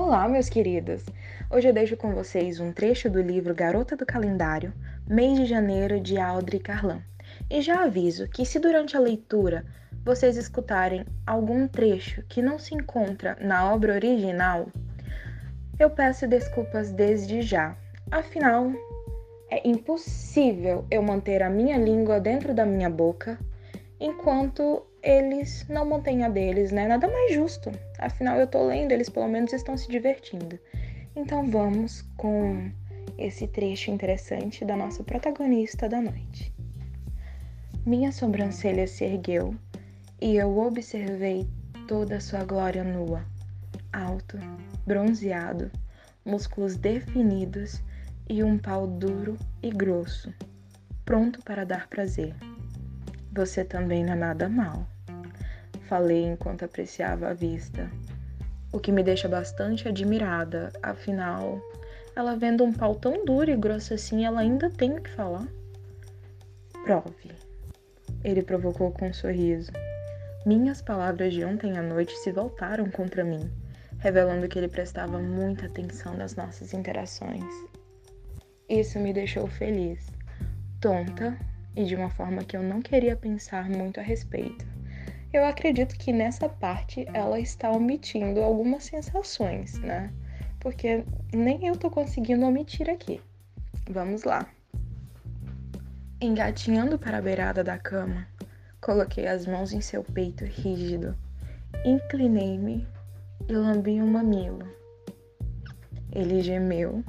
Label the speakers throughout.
Speaker 1: Olá, meus queridos! Hoje eu deixo com vocês um trecho do livro Garota do Calendário, mês de janeiro, de Audrey Carlan. E já aviso que, se durante a leitura vocês escutarem algum trecho que não se encontra na obra original, eu peço desculpas desde já. Afinal, é impossível eu manter a minha língua dentro da minha boca enquanto eles não mantêm a deles, né? Nada mais justo. Afinal, eu tô lendo, eles pelo menos estão se divertindo. Então vamos com esse trecho interessante da nossa protagonista da noite. Minha sobrancelha se ergueu e eu observei toda a sua glória nua, alto, bronzeado, músculos definidos e um pau duro e grosso, pronto para dar prazer. Você também não é nada mal. Falei enquanto apreciava a vista, o que me deixa bastante admirada, afinal, ela vendo um pau tão duro e grosso assim, ela ainda tem o que falar. Prove. Ele provocou com um sorriso. Minhas palavras de ontem à noite se voltaram contra mim, revelando que ele prestava muita atenção nas nossas interações. Isso me deixou feliz, tonta e de uma forma que eu não queria pensar muito a respeito. Eu acredito que nessa parte ela está omitindo algumas sensações, né? Porque nem eu tô conseguindo omitir aqui. Vamos lá. Engatinhando para a beirada da cama, coloquei as mãos em seu peito rígido, inclinei-me e lambi um mamilo. Ele gemeu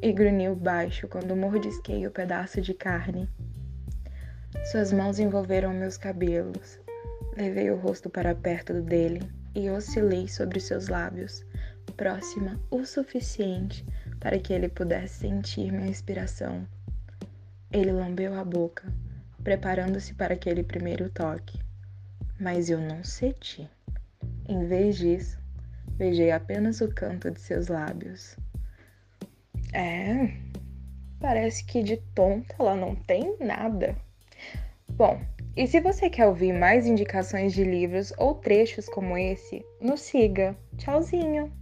Speaker 1: e grunhiu baixo quando mordisquei o pedaço de carne suas mãos envolveram meus cabelos. Levei o rosto para perto dele e oscilei sobre seus lábios, próxima o suficiente para que ele pudesse sentir minha respiração. Ele lambeu a boca, preparando-se para aquele primeiro toque. Mas eu não cedi. Em vez disso, beijei apenas o canto de seus lábios. É, parece que de tonta ela não tem nada. Bom, e se você quer ouvir mais indicações de livros ou trechos como esse, nos siga. Tchauzinho!